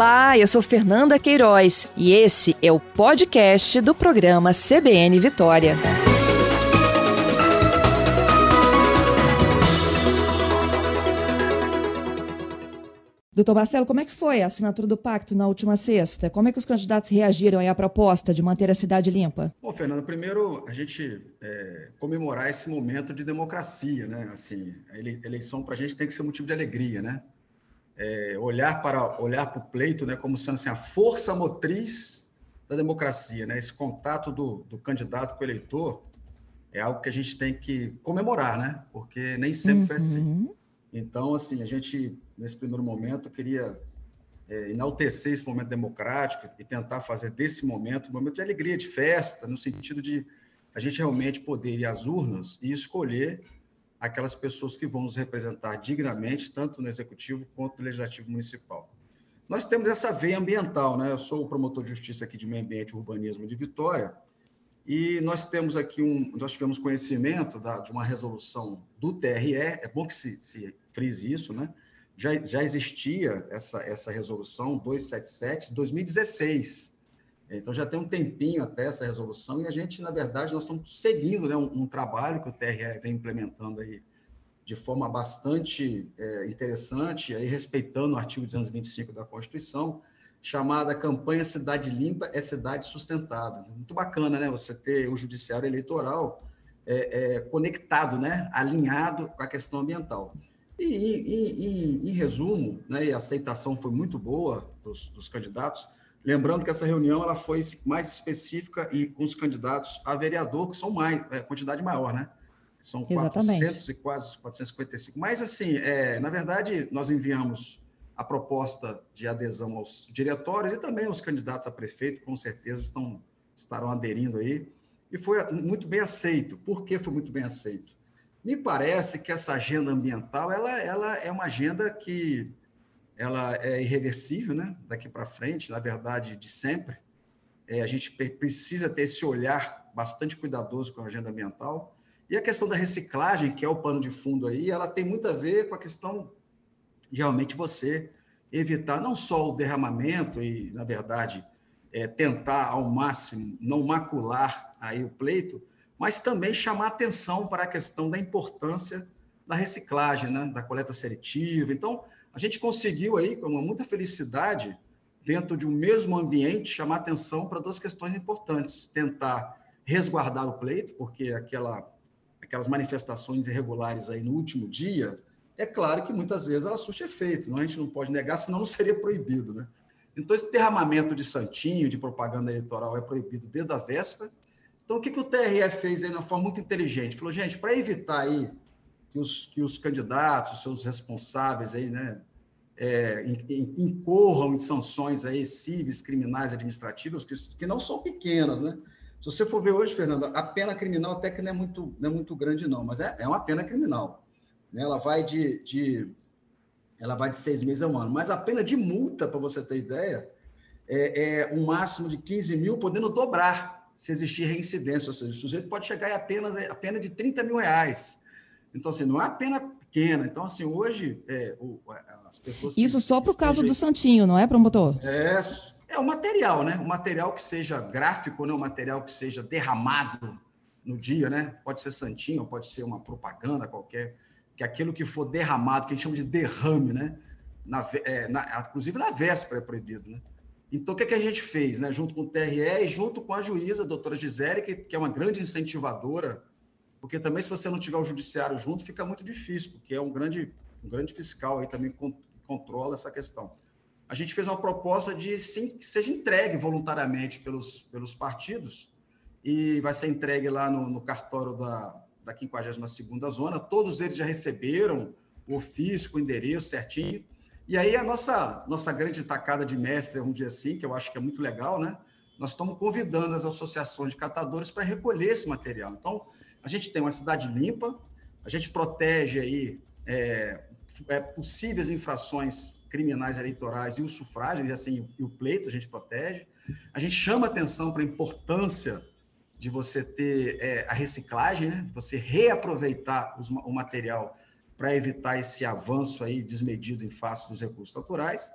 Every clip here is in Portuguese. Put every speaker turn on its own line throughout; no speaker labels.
Olá, eu sou Fernanda Queiroz e esse é o podcast do programa CBN Vitória. Doutor Marcelo, como é que foi a assinatura do pacto na última sexta? Como é que os candidatos reagiram à proposta de manter a cidade limpa?
Bom, Fernanda, primeiro a gente é, comemorar esse momento de democracia, né? Assim, a eleição para a gente tem que ser motivo de alegria, né? É, olhar para olhar para o pleito, né, como sendo assim, a força motriz da democracia, né? Esse contato do, do candidato com o eleitor é algo que a gente tem que comemorar, né? Porque nem sempre uhum. foi assim. Uhum. Então, assim, a gente nesse primeiro momento, queria é, enaltecer esse momento democrático e tentar fazer desse momento um momento de alegria, de festa, no sentido de a gente realmente poder ir às urnas e escolher aquelas pessoas que vão nos representar dignamente, tanto no executivo quanto no legislativo municipal. Nós temos essa veia ambiental, né? Eu sou o promotor de justiça aqui de meio ambiente e urbanismo de Vitória, e nós temos aqui um, nós tivemos conhecimento da, de uma resolução do TRE, é bom que se, se frise isso, né? já, já existia essa, essa resolução 277 2016. Então já tem um tempinho até essa resolução e a gente, na verdade, nós estamos seguindo né, um, um trabalho que o TRE vem implementando aí de forma bastante é, interessante, aí respeitando o artigo 225 da Constituição, chamada Campanha Cidade Limpa é Cidade Sustentável. Muito bacana, né? Você ter o judiciário eleitoral é, é, conectado, né? alinhado com a questão ambiental. E, em resumo, né, e a aceitação foi muito boa dos, dos, candidatos. Lembrando que essa reunião ela foi mais específica e com os candidatos a vereador, que são mais, é, quantidade maior, né? São Exatamente. 400 e quase 455. Mas, assim, é, na verdade, nós enviamos a proposta de adesão aos diretórios e também aos candidatos a prefeito, com certeza estão, estarão aderindo aí. E foi muito bem aceito. Por que foi muito bem aceito? Me parece que essa agenda ambiental ela, ela é uma agenda que ela é irreversível, né? Daqui para frente, na verdade, de sempre. É, a gente precisa ter esse olhar bastante cuidadoso com a agenda ambiental. E a questão da reciclagem, que é o pano de fundo aí, ela tem muito a ver com a questão de realmente você evitar não só o derramamento e, na verdade, é, tentar ao máximo não macular aí o pleito, mas também chamar atenção para a questão da importância da reciclagem, né? da coleta seletiva. Então, a gente conseguiu aí, com muita felicidade, dentro de um mesmo ambiente, chamar atenção para duas questões importantes. Tentar resguardar o pleito, porque aquela, aquelas manifestações irregulares aí no último dia, é claro que muitas vezes ela surte efeito, não? a gente não pode negar, senão não seria proibido. Né? Então, esse derramamento de santinho, de propaganda eleitoral, é proibido desde a véspera, então, o que, que o TRE fez aí de uma forma muito inteligente? Falou, gente, para evitar aí que os, que os candidatos, os seus responsáveis aí, né, é, incorram em sanções aí cíveis, criminais, administrativas, que, que não são pequenas, né? Se você for ver hoje, Fernanda, a pena criminal até que não é muito, não é muito grande, não, mas é, é uma pena criminal. Né? Ela vai de, de, ela vai de seis meses a um ano. Mas a pena de multa, para você ter ideia, é, é um máximo de 15 mil, podendo dobrar se existir reincidência, ou seja, o sujeito pode chegar a apenas a pena de 30 mil reais. Então, assim, não é a pena pequena. Então, assim, hoje é, o, as pessoas.
Isso só para o caso do Santinho, não é, promotor?
É, é o material, né? O material que seja gráfico, né? o material que seja derramado no dia, né? Pode ser Santinho, pode ser uma propaganda qualquer, que aquilo que for derramado, que a gente chama de derrame, né? Na, é, na, inclusive na véspera é proibido, né? Então, o que, é que a gente fez, né? junto com o TRE e junto com a juíza, a doutora Gisele, que, que é uma grande incentivadora, porque também, se você não tiver o judiciário junto, fica muito difícil, porque é um grande, um grande fiscal aí também que controla essa questão. A gente fez uma proposta de sim, que seja entregue voluntariamente pelos, pelos partidos, e vai ser entregue lá no, no cartório da, da 52ª Zona. Todos eles já receberam o ofício o endereço certinho, e aí a nossa, nossa grande tacada de mestre, vamos dizer assim, que eu acho que é muito legal, né? Nós estamos convidando as associações de catadores para recolher esse material. Então, a gente tem uma cidade limpa, a gente protege aí é, é, possíveis infrações criminais eleitorais e o sufrágio, e assim, e o pleito a gente protege. A gente chama atenção para a importância de você ter é, a reciclagem, né? você reaproveitar os, o material para evitar esse avanço aí desmedido em face dos recursos naturais.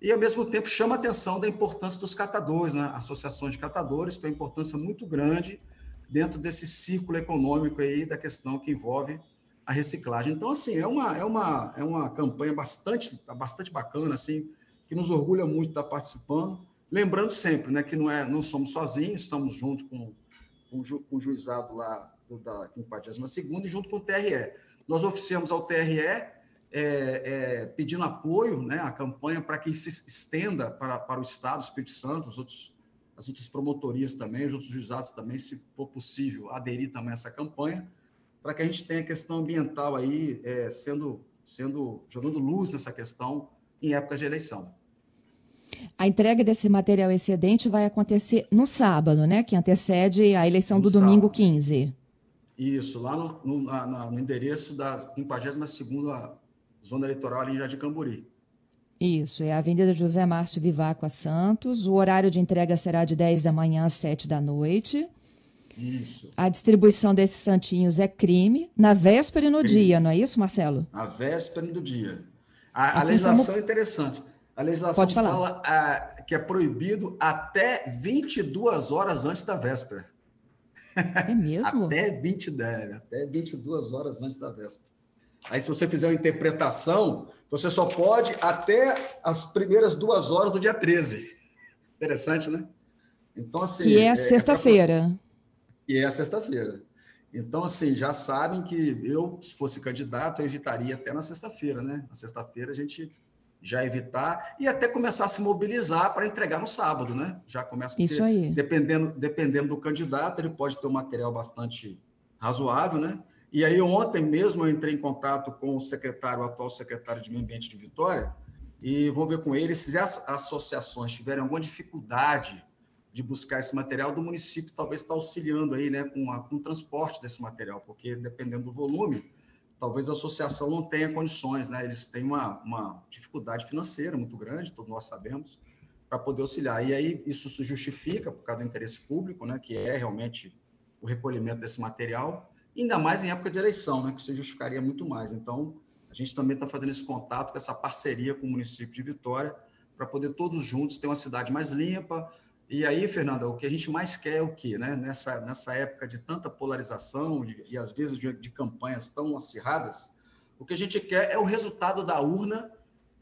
e, ao mesmo tempo, chama atenção da importância dos catadores, né? associações de catadores tem uma importância muito grande dentro desse círculo econômico aí da questão que envolve a reciclagem. Então, assim, é uma, é uma, é uma campanha bastante, bastante bacana, assim, que nos orgulha muito estar participando. Lembrando sempre né, que não, é, não somos sozinhos, estamos junto com, com, com o juizado lá do, da 52 e junto com o TRE. Nós oficiamos ao TRE é, é, pedindo apoio né, à campanha para que se estenda para, para o Estado, o Espírito Santo, os outros, as outras promotorias também, os outros juizados também, se for possível, aderir também a essa campanha, para que a gente tenha a questão ambiental aí é, sendo, sendo jogando luz nessa questão em época de eleição.
A entrega desse material excedente vai acontecer no sábado, né? Que antecede a eleição no do sábado. domingo 15.
Isso, lá no, no, na, no endereço da 52ª zona eleitoral ali em Jardim Camburi.
Isso, é a Avenida José Márcio Viváqua Santos. O horário de entrega será de 10 da manhã às 7 da noite.
Isso.
A distribuição desses santinhos é crime na véspera e no crime. dia, não é isso, Marcelo?
Na véspera e no dia. A, assim a legislação como... é interessante. A legislação fala a, que é proibido até 22 horas antes da véspera.
É mesmo?
até, 20, até 22 horas antes da véspera. Aí, se você fizer uma interpretação, você só pode até as primeiras duas horas do dia 13. Interessante, né?
Então, assim. Que é, é sexta-feira.
É e é sexta-feira. Então, assim, já sabem que eu, se fosse candidato, eu evitaria até na sexta-feira, né? Na sexta-feira a gente já evitar e até começar a se mobilizar para entregar no sábado, né? Já começa
porque, Isso aí.
dependendo dependendo do candidato, ele pode ter um material bastante razoável, né? E aí, ontem mesmo, eu entrei em contato com o secretário, o atual secretário de Meio Ambiente de Vitória, e vou ver com ele se as associações tiverem alguma dificuldade de buscar esse material, do município talvez está auxiliando aí, né, com, a, com o transporte desse material, porque dependendo do volume, talvez a associação não tenha condições, né? Eles têm uma, uma dificuldade financeira muito grande, todos nós sabemos, para poder auxiliar. E aí isso se justifica por causa do interesse público, né, que é realmente o recolhimento desse material ainda mais em época de eleição, né, que você justificaria muito mais. Então, a gente também está fazendo esse contato, com essa parceria com o município de Vitória, para poder todos juntos ter uma cidade mais limpa. E aí, Fernanda, o que a gente mais quer é o quê? Né? Nessa, nessa época de tanta polarização de, e, às vezes, de, de, campanhas tão acirradas, o que a gente quer é o resultado da urna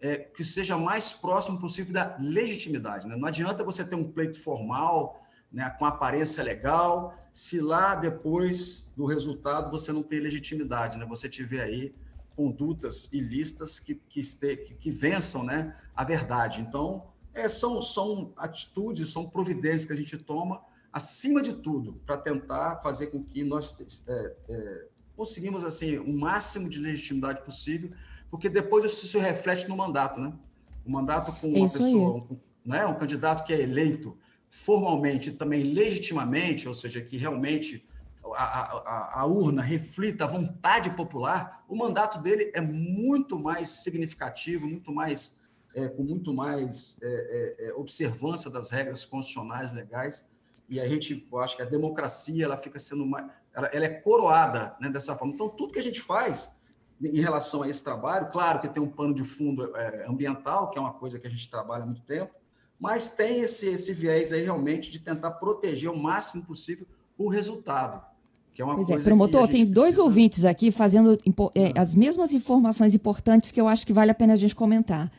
é, que seja mais próximo possível da legitimidade. Né? Não adianta você ter um pleito formal, né, com aparência legal, se lá depois do resultado você não tem legitimidade, né? Você tiver aí condutas ilícitas que, que, este, que, que vençam né, a verdade. Então, é, são, são atitudes, são providências que a gente toma, acima de tudo, para tentar fazer com que nós é, é, conseguimos assim, o máximo de legitimidade possível, porque depois isso se reflete no mandato. Né? O mandato com uma pessoa, um, né, um candidato que é eleito formalmente e também legitimamente, ou seja, que realmente a, a, a, urna reflita a vontade popular, o mandato dele é muito mais significativo, muito mais é, com muito mais é, é, é, observância das regras constitucionais legais. E a gente, acho que a democracia ela fica sendo mais, ela, ela é coroada né, dessa forma. Então, tudo que a gente faz em relação a esse trabalho, claro que tem um pano de fundo é, ambiental, que é uma coisa que a gente trabalha há muito tempo, mas tem esse, esse viés aí realmente de tentar proteger o máximo possível o resultado. Que é uma pois é,
coisa é, promotor, tem dois precisa... ouvintes aqui fazendo é, ah. as mesmas informações importantes que eu acho que vale a pena a gente comentar.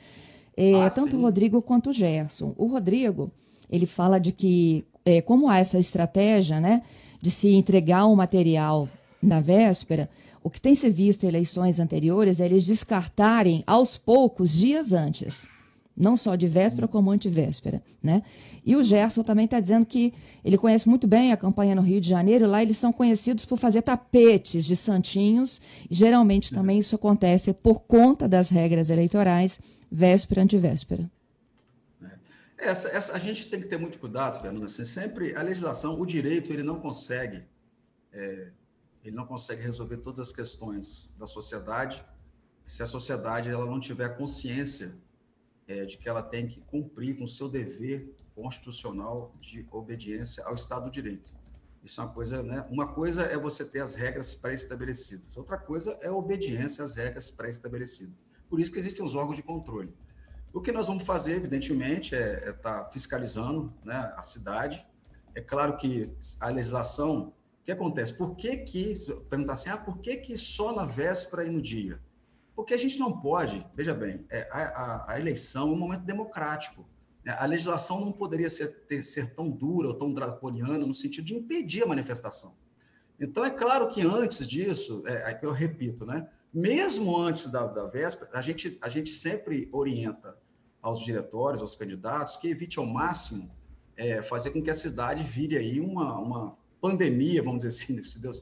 É, ah, tanto sim. o Rodrigo quanto o Gerson. O Rodrigo, ele fala de que, é, como há essa estratégia né, de se entregar um material na véspera, o que tem se visto em eleições anteriores é eles descartarem aos poucos, dias antes não só de véspera como antivéspera. Né? E o Gerson também está dizendo que ele conhece muito bem a campanha no Rio de Janeiro. Lá eles são conhecidos por fazer tapetes de santinhos. E geralmente também isso acontece por conta das regras eleitorais, véspera, antivéspera.
É, essa, essa, a gente tem que ter muito cuidado, Fernando. Assim, sempre a legislação, o direito, ele não consegue, é, ele não consegue resolver todas as questões da sociedade se a sociedade ela não tiver consciência é, de que ela tem que cumprir com o seu dever constitucional de obediência ao Estado do Direito. Isso é uma coisa, né? Uma coisa é você ter as regras pré-estabelecidas, outra coisa é a obediência às regras pré-estabelecidas. Por isso que existem os órgãos de controle. O que nós vamos fazer, evidentemente, é estar é tá fiscalizando né, a cidade. É claro que a legislação, o que acontece? Por que que, perguntar assim, ah, por que que só na véspera e no dia? Porque a gente não pode, veja bem, é, a, a, a, eleição é um momento democrático. Né? A legislação não poderia ser, ter, ser tão dura ou tão draconiana no sentido de impedir a manifestação. Então, é claro que antes disso, é, é eu repito, né? mesmo antes da, da véspera, a gente, a gente sempre orienta aos diretórios, aos candidatos, que evite ao máximo é, fazer com que a cidade vire aí uma, uma pandemia, vamos dizer assim, se Deus,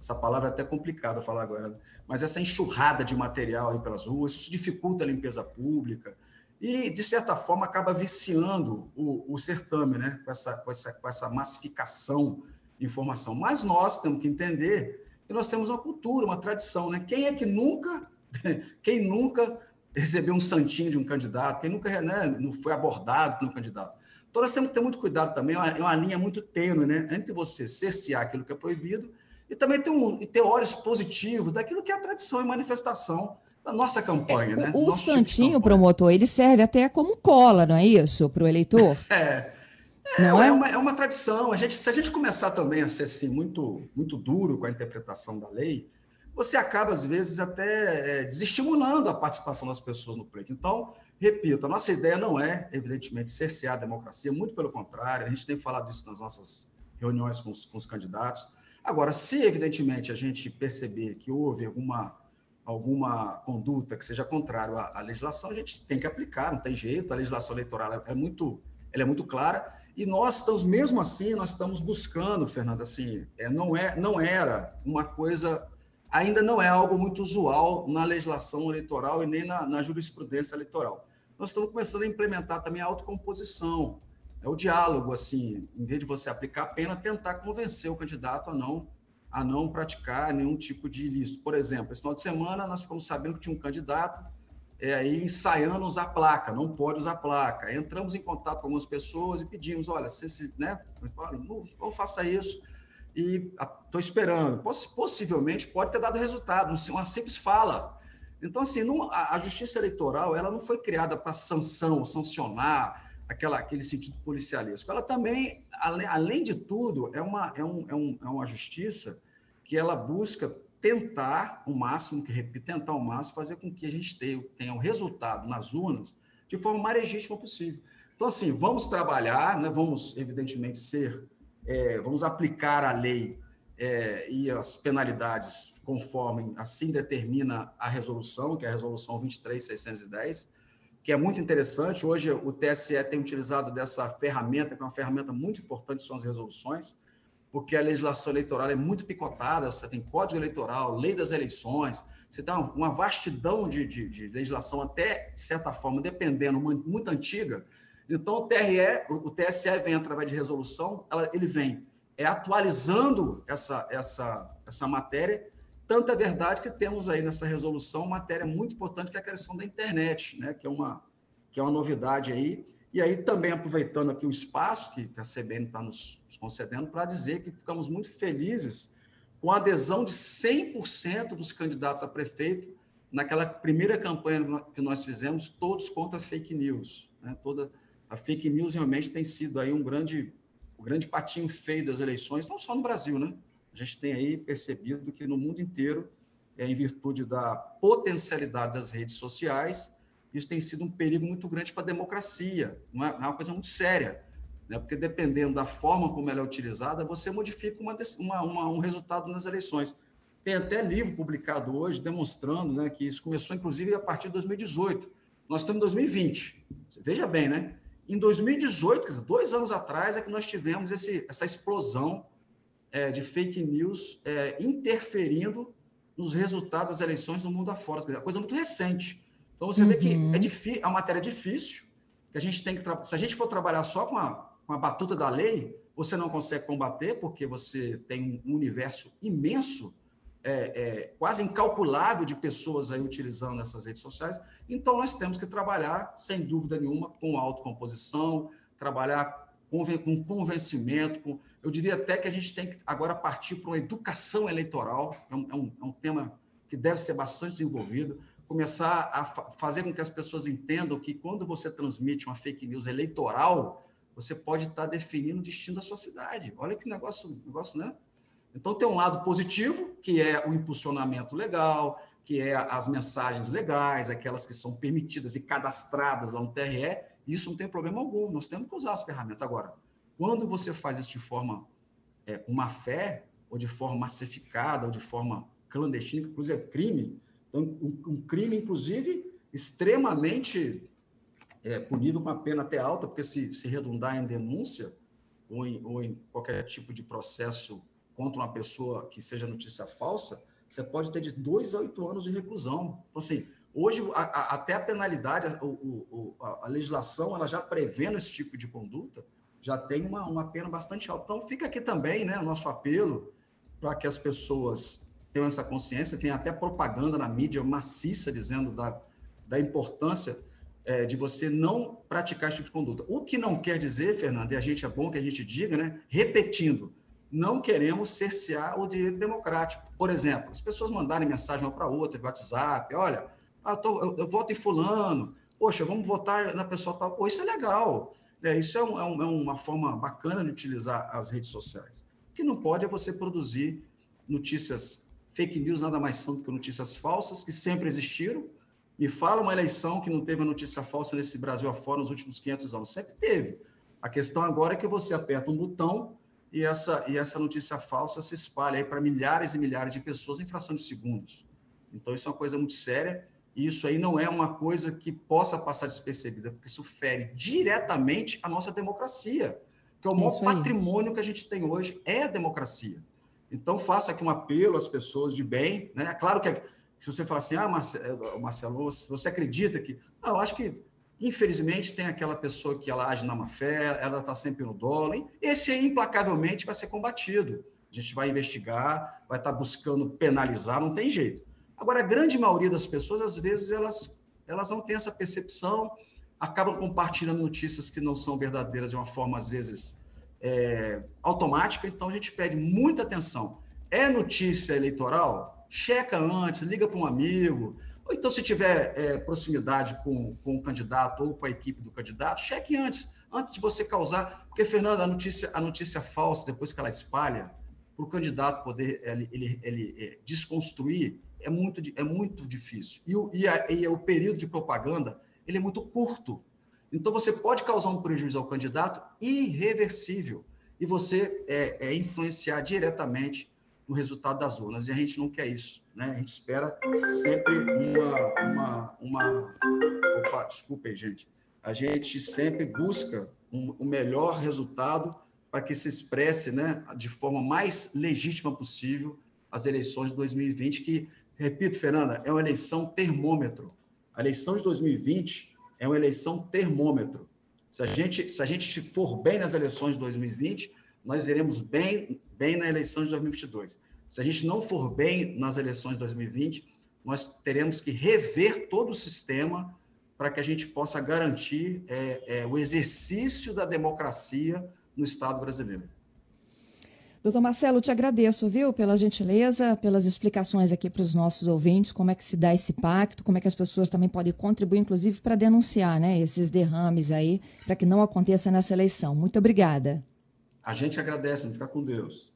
essa palavra é até complicada falar agora, mas essa enxurrada de material aí pelas ruas, isso dificulta a limpeza pública e, de certa forma, acaba viciando o, o certame, né? com, essa, com, essa, com essa massificação de informação. Mas nós temos que entender que nós temos uma cultura, uma tradição. Né? Quem é que nunca, quem nunca recebeu um santinho de um candidato, quem nunca né, foi abordado por um candidato? Então, nós temos que ter muito cuidado também, é uma, é uma linha muito tênue, né? entre você cercear aquilo que é proibido e também ter, um, ter olhos positivos daquilo que é a tradição e manifestação da nossa campanha. É, né?
O, o tipo santinho, tipo promotor, ele serve até como cola, não é isso, para o eleitor?
é. É, não é? é? Uma, é uma tradição. A gente, se a gente começar também a ser assim, muito, muito duro com a interpretação da lei, você acaba, às vezes, até é, desestimulando a participação das pessoas no pleito. Então, repito, a nossa ideia não é, evidentemente, cercear a democracia, muito pelo contrário, a gente tem falado isso nas nossas reuniões com os, com os candidatos. Agora, se evidentemente a gente perceber que houve alguma, alguma conduta que seja contrária à, à legislação, a gente tem que aplicar, não tem jeito, a legislação eleitoral é, muito, ela é muito clara, e nós estamos, mesmo assim, nós estamos buscando, Fernando, assim, é, não, é, não era uma coisa, ainda não é algo muito usual na legislação eleitoral e nem na, na jurisprudência eleitoral. Nós estamos começando a implementar também a autocomposição, é o diálogo, assim, em vez de você aplicar a pena, tentar convencer o candidato a não a não praticar nenhum tipo de ilícito. Por exemplo, esse final de semana nós ficamos sabendo que tinha um candidato é, aí ensaiando usar placa, não pode usar placa. Entramos em contato com algumas pessoas e pedimos, olha, se, né, não, não faça isso. E estou esperando. Possivelmente pode ter dado resultado, uma simples fala. Então, assim, não, a, a justiça eleitoral ela não foi criada para sanção, sancionar, aquela, aquele sentido policialesco. Ela também, além, além de tudo, é uma, é, um, é, um, é uma justiça que ela busca tentar o máximo, que repito, tentar o máximo, fazer com que a gente tenha, tenha um resultado nas urnas de forma mais legítima possível. Então, assim, vamos trabalhar, né, vamos, evidentemente, ser, é, vamos aplicar a lei é, e as penalidades conforme assim determina a resolução, que é a resolução 23610, que é muito interessante. Hoje o TSE tem utilizado dessa ferramenta, que é uma ferramenta muito importante, são as resoluções, porque a legislação eleitoral é muito picotada, você tem código eleitoral, lei das eleições, você tem uma vastidão de, de, de legislação, até, de certa forma, dependendo, muito antiga. Então, o TRE, o TSE vem através de resolução, ela, ele vem é, atualizando essa, essa, essa matéria tanto é verdade que temos aí nessa resolução uma matéria muito importante, que é a questão da internet, né? que, é uma, que é uma novidade aí. E aí, também aproveitando aqui o espaço que a CBN está nos concedendo, para dizer que ficamos muito felizes com a adesão de 100% dos candidatos a prefeito naquela primeira campanha que nós fizemos, todos contra fake news. Né? Toda a fake news realmente tem sido aí um grande, um grande patinho feio das eleições, não só no Brasil, né? A gente tem aí percebido que no mundo inteiro, é, em virtude da potencialidade das redes sociais, isso tem sido um perigo muito grande para a democracia, não é, é uma coisa muito séria, né? porque dependendo da forma como ela é utilizada, você modifica uma, uma, um resultado nas eleições. Tem até livro publicado hoje demonstrando né, que isso começou, inclusive, a partir de 2018. Nós estamos em 2020. Veja bem, né? Em 2018, quer dizer, dois anos atrás, é que nós tivemos esse, essa explosão é, de fake news é, interferindo nos resultados das eleições no mundo afora. É uma coisa muito recente. Então, você uhum. vê que uhum. é, difícil, é uma matéria difícil, que a gente tem que... Se a gente for trabalhar só com a, com a batuta da lei, você não consegue combater, porque você tem um universo imenso, é, é, quase incalculável de pessoas aí utilizando essas redes sociais. Então, nós temos que trabalhar, sem dúvida nenhuma, com autocomposição, trabalhar com convencimento, eu diria até que a gente tem que agora partir para uma educação eleitoral, é um, é um, é um tema que deve ser bastante desenvolvido, começar a fa fazer com que as pessoas entendam que quando você transmite uma fake news eleitoral, você pode estar definindo o destino da sua cidade. Olha que negócio, negócio, né? Então tem um lado positivo, que é o impulsionamento legal, que é as mensagens legais, aquelas que são permitidas e cadastradas lá no TRE, isso não tem problema algum, nós temos que usar as ferramentas. Agora, quando você faz isso de forma é, uma fé, ou de forma massificada, ou de forma clandestina, que inclusive é crime, então, um, um crime, inclusive, extremamente é, punido com uma pena até alta, porque se, se redundar em denúncia ou em, ou em qualquer tipo de processo contra uma pessoa que seja notícia falsa, você pode ter de dois a oito anos de reclusão. Então, assim, hoje, a, a, até a penalidade, a, a, legislação, ela já prevendo esse tipo de conduta, já tem uma, uma pena bastante alta. Então, fica aqui também né, o nosso apelo para que as pessoas tenham essa consciência, tem até propaganda na mídia maciça dizendo da, da importância é, de você não praticar esse tipo de conduta. O que não quer dizer, Fernando, e a gente é bom que a gente diga, né? Repetindo, não queremos cercear o direito democrático. Por exemplo, as pessoas mandarem mensagem uma para outra, WhatsApp, olha, ah, tô, eu, eu, voto em fulano, poxa, vamos votar na pessoa tal. Pô, isso é legal. É, isso é, um, é, um, é uma forma bacana de utilizar as redes sociais. O que não pode é você produzir notícias fake news, nada mais são do que notícias falsas, que sempre existiram, me fala uma eleição que não teve uma notícia falsa nesse Brasil afora nos últimos 500 anos. Sempre teve. A questão agora é que você aperta um botão e essa, e essa notícia falsa se espalha para milhares e milhares de pessoas em fração de segundos. Então, isso é uma coisa muito séria isso aí não é uma coisa que possa passar despercebida, porque isso fere diretamente a nossa democracia, que é o maior patrimônio que a gente tem hoje, é a democracia. Então, faça aqui um apelo às pessoas de bem. Né? Claro que se você falar assim, ah, eh, Marcelo, você acredita que. Não, eu acho que, infelizmente, tem aquela pessoa que ela age na má fé, ela está sempre no dólar. Esse aí, implacavelmente, vai ser combatido. A gente vai investigar, vai estar tá buscando penalizar, não tem jeito. Agora, a grande maioria das pessoas, às vezes, elas, elas não têm essa percepção, acabam compartilhando notícias que não são verdadeiras de uma forma, às vezes, é, automática. Então, a gente pede muita atenção. É notícia eleitoral? checa antes, liga para um amigo, ou então se tiver é, proximidade com, com o candidato ou com a equipe do candidato, cheque antes, antes de você causar, porque, Fernando, a notícia, a notícia falsa, depois que ela espalha, para o candidato poder ele, ele, ele, é, desconstruir, é muito, é muito difícil. E o, e, a, e o período de propaganda ele é muito curto. Então, você pode causar um prejuízo ao candidato irreversível e você é, é influenciar diretamente no resultado das urnas. E a gente não quer isso. Né? A gente espera sempre uma. uma, uma... Opa, desculpe aí, gente. A gente sempre busca um, o melhor resultado para que se expresse né, de forma mais legítima possível as eleições de 2020, que, repito, Fernanda, é uma eleição termômetro. A eleição de 2020 é uma eleição termômetro. Se a gente, se a gente for bem nas eleições de 2020, nós iremos bem, bem na eleição de 2022. Se a gente não for bem nas eleições de 2020, nós teremos que rever todo o sistema para que a gente possa garantir é, é, o exercício da democracia no Estado brasileiro.
Doutor Marcelo, te agradeço, viu, pela gentileza, pelas explicações aqui para os nossos ouvintes, como é que se dá esse pacto, como é que as pessoas também podem contribuir, inclusive, para denunciar né, esses derrames aí, para que não aconteça nessa eleição. Muito obrigada.
A gente agradece, fica com Deus.